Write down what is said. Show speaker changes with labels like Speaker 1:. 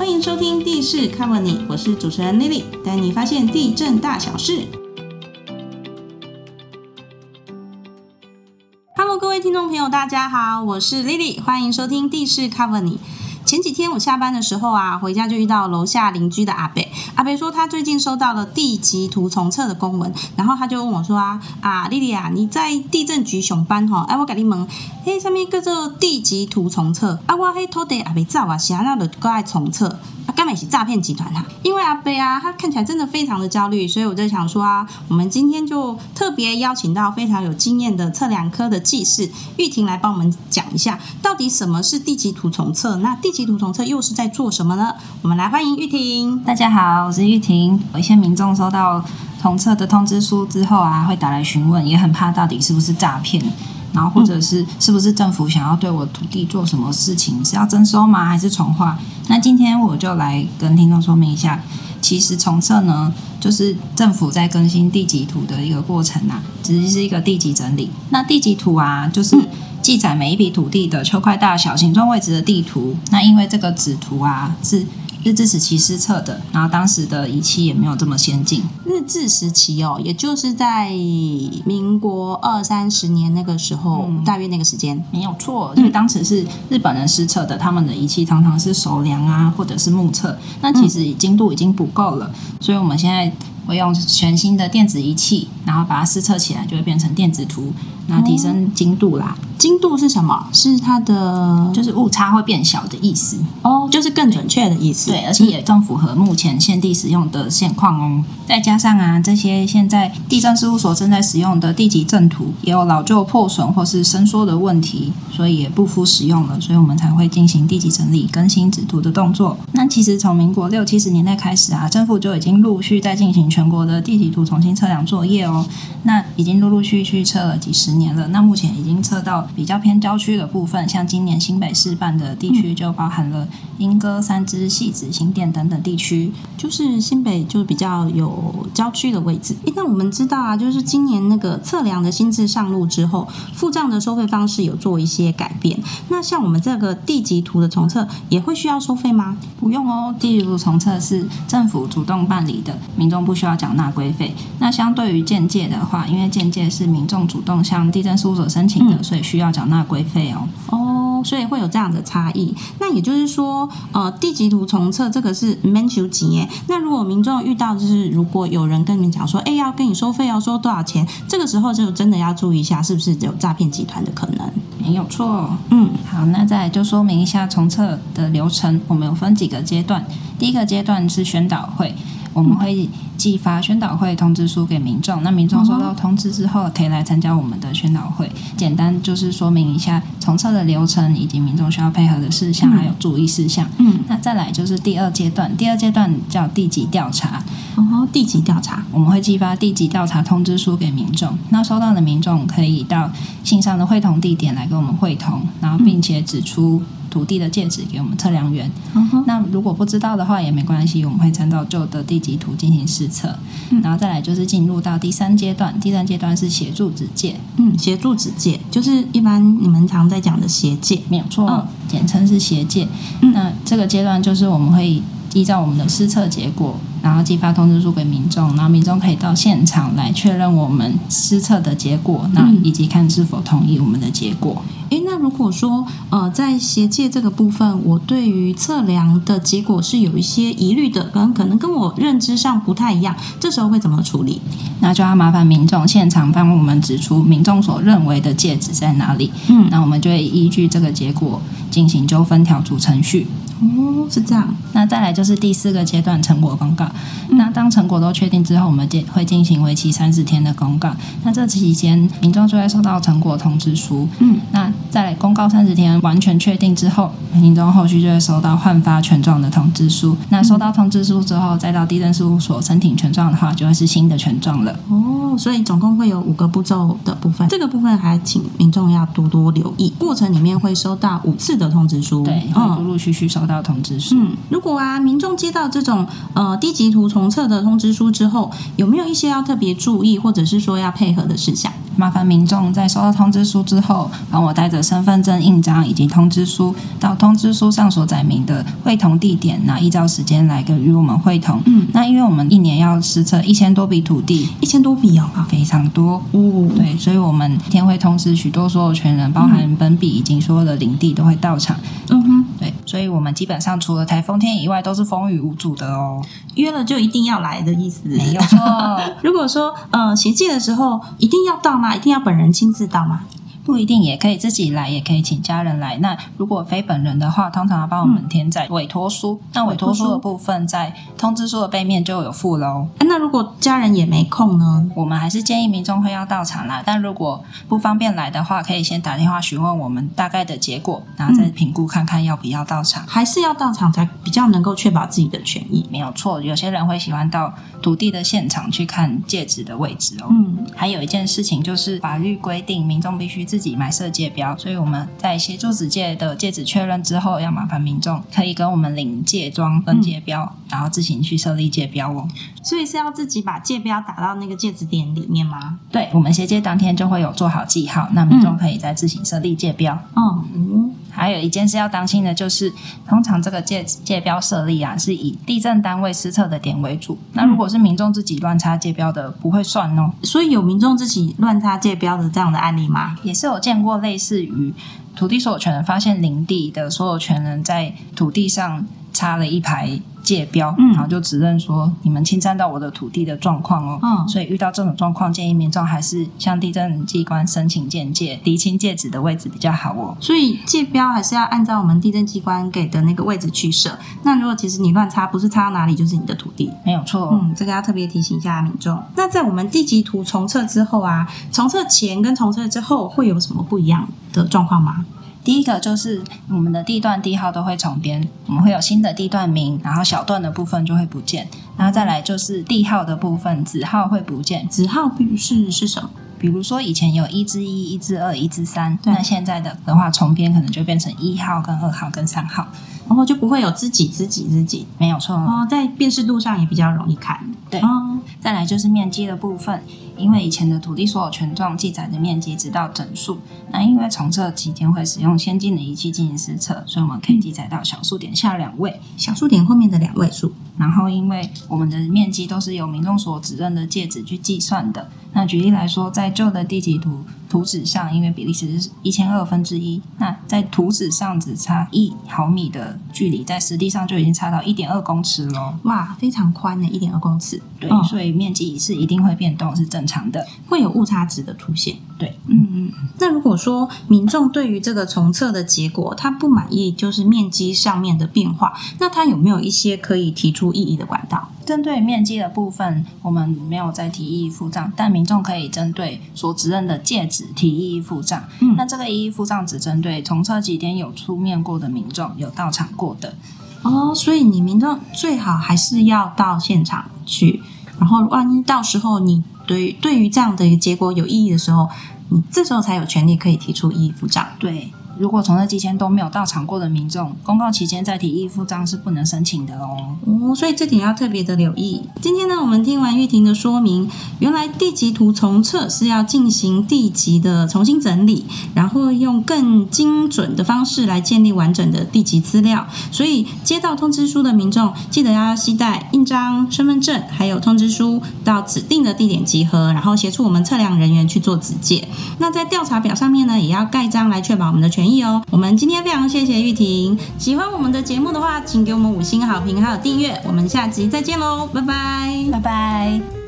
Speaker 1: 欢迎收听地势 Cover 你，我是主持人 Lily，带你发现地震大小事。Hello，各位听众朋友，大家好，我是 Lily，欢迎收听地势 Cover 你。前几天我下班的时候啊，回家就遇到楼下邻居的阿北。阿北说他最近收到了地级图重测的公文，然后他就问我说啊啊，丽丽啊，你在地震局上班吼？哎，我给你问，嘿，上面叫做地级图重测，啊，我嘿土地阿北走啊，想要的都爱重测。根本是诈骗集团哈，因为阿贝啊，他看起来真的非常的焦虑，所以我就想说啊，我们今天就特别邀请到非常有经验的测量科的技师玉婷来帮我们讲一下，到底什么是地籍图重测？那地籍图重测又是在做什么呢？我们来欢迎玉婷。
Speaker 2: 大家好，我是玉婷。有一些民众收到重测的通知书之后啊，会打来询问，也很怕到底是不是诈骗。然后或者是是不是政府想要对我土地做什么事情？是要征收吗？还是重划？那今天我就来跟听众说明一下，其实重测呢，就是政府在更新地籍图的一个过程啊，只是是一个地籍整理。那地籍图啊，就是记载每一笔土地的丘块大小、形状、位置的地图。那因为这个纸图啊是。日治时期施测的，然后当时的仪器也没有这么先进。
Speaker 1: 日治时期哦，也就是在民国二三十年那个时候，大约那个时间
Speaker 2: 没有错，因为当时是日本人施测的，他们的仪器常常是手量啊，或者是目测，那其实精度已经不够了，所以我们现在。会用全新的电子仪器，然后把它试测起来，就会变成电子图，那提升精度啦。
Speaker 1: 精度是什么？是它的
Speaker 2: 就是误差会变小的意思
Speaker 1: 哦，就是更准确的意思。
Speaker 2: 对，而且也更符合目前现地使用的现况哦。再加上啊，这些现在地震事务所正在使用的地级震图也有老旧破损或是伸缩的问题，所以也不敷使用了，所以我们才会进行地级整理、更新纸图的动作。那其实从民国六七十年代开始啊，政府就已经陆续在进行全。国的地级图重新测量作业哦，那已经陆陆续续测了几十年了。那目前已经测到比较偏郊区的部分，像今年新北市办的地区就包含了莺歌、三支、戏子、新店等等地区，
Speaker 1: 就是新北就比较有郊区的位置。诶，那我们知道啊，就是今年那个测量的新制上路之后，付账的收费方式有做一些改变。那像我们这个地级图的重测也会需要收费吗？
Speaker 2: 不用哦，地级图重测是政府主动办理的，民众不需要。缴纳规费，那相对于建界的话，因为建界是民众主动向地震事务所申请的，所以需要缴纳规费哦。
Speaker 1: 哦，所以会有这样的差异。那也就是说，呃，地级图重测这个是免收钱。那如果民众遇到就是如果有人跟你们讲说，哎，要跟你收费，要收多少钱？这个时候就真的要注意一下，是不是有诈骗集团的可能？
Speaker 2: 没有错。嗯，好，那再就说明一下重测的流程，我们有分几个阶段。第一个阶段是宣导会。我们会寄发宣导会通知书给民众，那民众收到通知之后，可以来参加我们的宣导会。简单就是说明一下重测的流程，以及民众需要配合的事项，还有注意事项。嗯，那再来就是第二阶段，第二阶段叫地级调查。
Speaker 1: 哦，地级调查，
Speaker 2: 我们会寄发地级调查通知书给民众。那收到的民众可以到信上的会同地点来跟我们会同，然后并且指出。土地的戒指给我们测量员，那如果不知道的话也没关系，我们会参照旧的地级图进行试测，然后再来就是进入到第三阶段，第三阶段是协助指界，
Speaker 1: 嗯，协助指界就是一般你们常在讲的协界，
Speaker 2: 没有错，简称是协界。那这个阶段就是我们会依照我们的试测结果。然后寄发通知书给民众，然后民众可以到现场来确认我们施测的结果，那以及看是否同意我们的结果。
Speaker 1: 诶，那如果说呃在协界这个部分，我对于测量的结果是有一些疑虑的，可能可能跟我认知上不太一样，这时候会怎么处理？
Speaker 2: 那就要麻烦民众现场帮我们指出民众所认为的戒指在哪里。嗯，那我们就会依据这个结果进行纠纷调处程序。
Speaker 1: 哦，是这样。
Speaker 2: 那再来就是第四个阶段成果公告。那当成果都确定之后，我们进会进行为期三十天的公告。那这期间，民众就会收到成果通知书。嗯，那再来公告三十天完全确定之后，民众后续就会收到换发权状的通知书。那收到通知书之后，再到地震事务所申请权状的话，就会是新的权状了。
Speaker 1: 哦，所以总共会有五个步骤的部分。这个部分还请民众要多多留意。过程里面会收到五次的通知书。
Speaker 2: 对，会陆陆续续收。到通知书。嗯，
Speaker 1: 如果啊，民众接到这种呃低级图重测的通知书之后，有没有一些要特别注意，或者是说要配合的事项？
Speaker 2: 麻烦民众在收到通知书之后，帮我带着身份证印章以及通知书到通知书上所载明的会同地点，那依照时间来跟与我们会同。
Speaker 1: 嗯，
Speaker 2: 那因为我们一年要实测一千多笔土地，
Speaker 1: 一千多笔哦，
Speaker 2: 非常多。
Speaker 1: 哦，
Speaker 2: 对，所以我们一天会通知许多所有权人，包含本笔以及所有的领地都会到场。
Speaker 1: 嗯哼，
Speaker 2: 对，所以我们基本上除了台风天以外，都是风雨无阻的哦。
Speaker 1: 约了就一定要来的意思，
Speaker 2: 没有错。
Speaker 1: 如果说呃协借的时候一定要到吗？一定要本人亲自到吗？
Speaker 2: 不一定，也可以自己来，也可以请家人来。那如果非本人的话，通常要帮我们填在委托书。那委托书的部分在通知书的背面就有附喽。
Speaker 1: 那如果家人也没空呢？
Speaker 2: 我们还是建议民众会要到场啦。但如果不方便来的话，可以先打电话询问我们大概的结果，然后再评估看看要不要到场。
Speaker 1: 还是要到场才比较能够确保自己的权益。
Speaker 2: 没有错，有些人会喜欢到土地的现场去看戒指的位置哦。
Speaker 1: 嗯，
Speaker 2: 还有一件事情就是法律规定，民众必须自己买设戒标，所以我们在协助子戒的戒指确认之后，要麻烦民众可以跟我们领戒装跟戒标，然后自行去设立戒标哦。
Speaker 1: 所以是要自己把戒标打到那个戒指点里面吗？
Speaker 2: 对，我们协戒当天就会有做好记号，那民众可以再自行设立戒标。
Speaker 1: 哦、嗯，
Speaker 2: 还有一件事要当心的就是，通常这个界界标设立啊，是以地震单位施测的点为主。那如果是民众自己乱插界标的，不会算哦。
Speaker 1: 所以有民众自己乱插界标的这样的案例吗？
Speaker 2: 也是有见过类似于土地所有权人发现林地的所有权人在土地上插了一排界标，
Speaker 1: 嗯
Speaker 2: 然后就指认说你们侵占到我的土地的状况哦。
Speaker 1: 嗯
Speaker 2: 所以遇到这种状况，建议民众还是向地震机关申请鉴界，厘清界址的位置比较好哦。
Speaker 1: 所以界标还是要按照我们地震机关给的那个位置去设。那如果其实你乱插，不是插到哪里就是你的土地。
Speaker 2: 没有错、哦。
Speaker 1: 嗯，这个要特别提醒一下民众。那在我们地籍图重测之后啊，重测前跟重测之后会有什么不一样的状况吗？
Speaker 2: 第一个就是我们的地段地号都会重编，我们会有新的地段名，然后小段的部分就会不见，然后再来就是地号的部分，子号会不见。
Speaker 1: 子号表示是什么？
Speaker 2: 比如说以前有一至一、一至二、一至三，那现在的的话重编可能就变成一号、跟二号、跟三号，
Speaker 1: 然后就不会有知己知己知己
Speaker 2: 没有错。
Speaker 1: 哦，在辨识度上也比较容易看。
Speaker 2: 对
Speaker 1: 哦，
Speaker 2: 再来就是面积的部分，因为以前的土地所有权状记载的面积直到整数，那因为重测期间会使用先进的仪器进行实测，所以我们可以记载到小数点下两位。
Speaker 1: 小数点后面的两位数。
Speaker 2: 然后，因为我们的面积都是由民众所指认的戒指去计算的。那举例来说，在旧的地籍图图纸上，因为比例尺是一千二分之一，那在图纸上只差一毫米的距离，在实地上就已经差到一点二公尺喽。
Speaker 1: 哇，非常宽的，一点二公尺。
Speaker 2: 对，
Speaker 1: 哦
Speaker 2: 所以面积是一定会变动，是正常的。
Speaker 1: 会有误差值的出现。
Speaker 2: 对，
Speaker 1: 嗯嗯。那如果说民众对于这个重测的结果他不满意，就是面积上面的变化，那他有没有一些可以提出异议的管道？
Speaker 2: 针对面积的部分，我们没有再提异议付账，但民众可以针对所指认的戒指提异议付账。
Speaker 1: 嗯
Speaker 2: 那这个异议付账只针对从测几天有出面过的民众，有到场过的。
Speaker 1: 哦，所以你民众最好还是要到现场去，然后万一到时候你对对于这样的一个结果有异议的时候，你这时候才有权利可以提出异议付账。
Speaker 2: 对，如果重测期间都没有到场过的民众，公告期间再提议付账是不能申请的哦。
Speaker 1: 哦，所以这点要特别的留意。今天呢，我们听完玉婷的说明，原来地籍图重测是要进行地籍的重新整理，然后用更精准的方式来建立完整的地籍资料。所以接到通知书的民众，记得要携带印章、身份证还有通知书到指定的地点集合，然后协助我们测量人员去做指界。那在调查表上面呢，也要盖章来确保我们的权益哦。我们今天非常谢谢玉婷，喜欢我们的节目的话，请给我们五星好评还有订阅。我们下集再见喽，拜拜。
Speaker 2: 拜拜。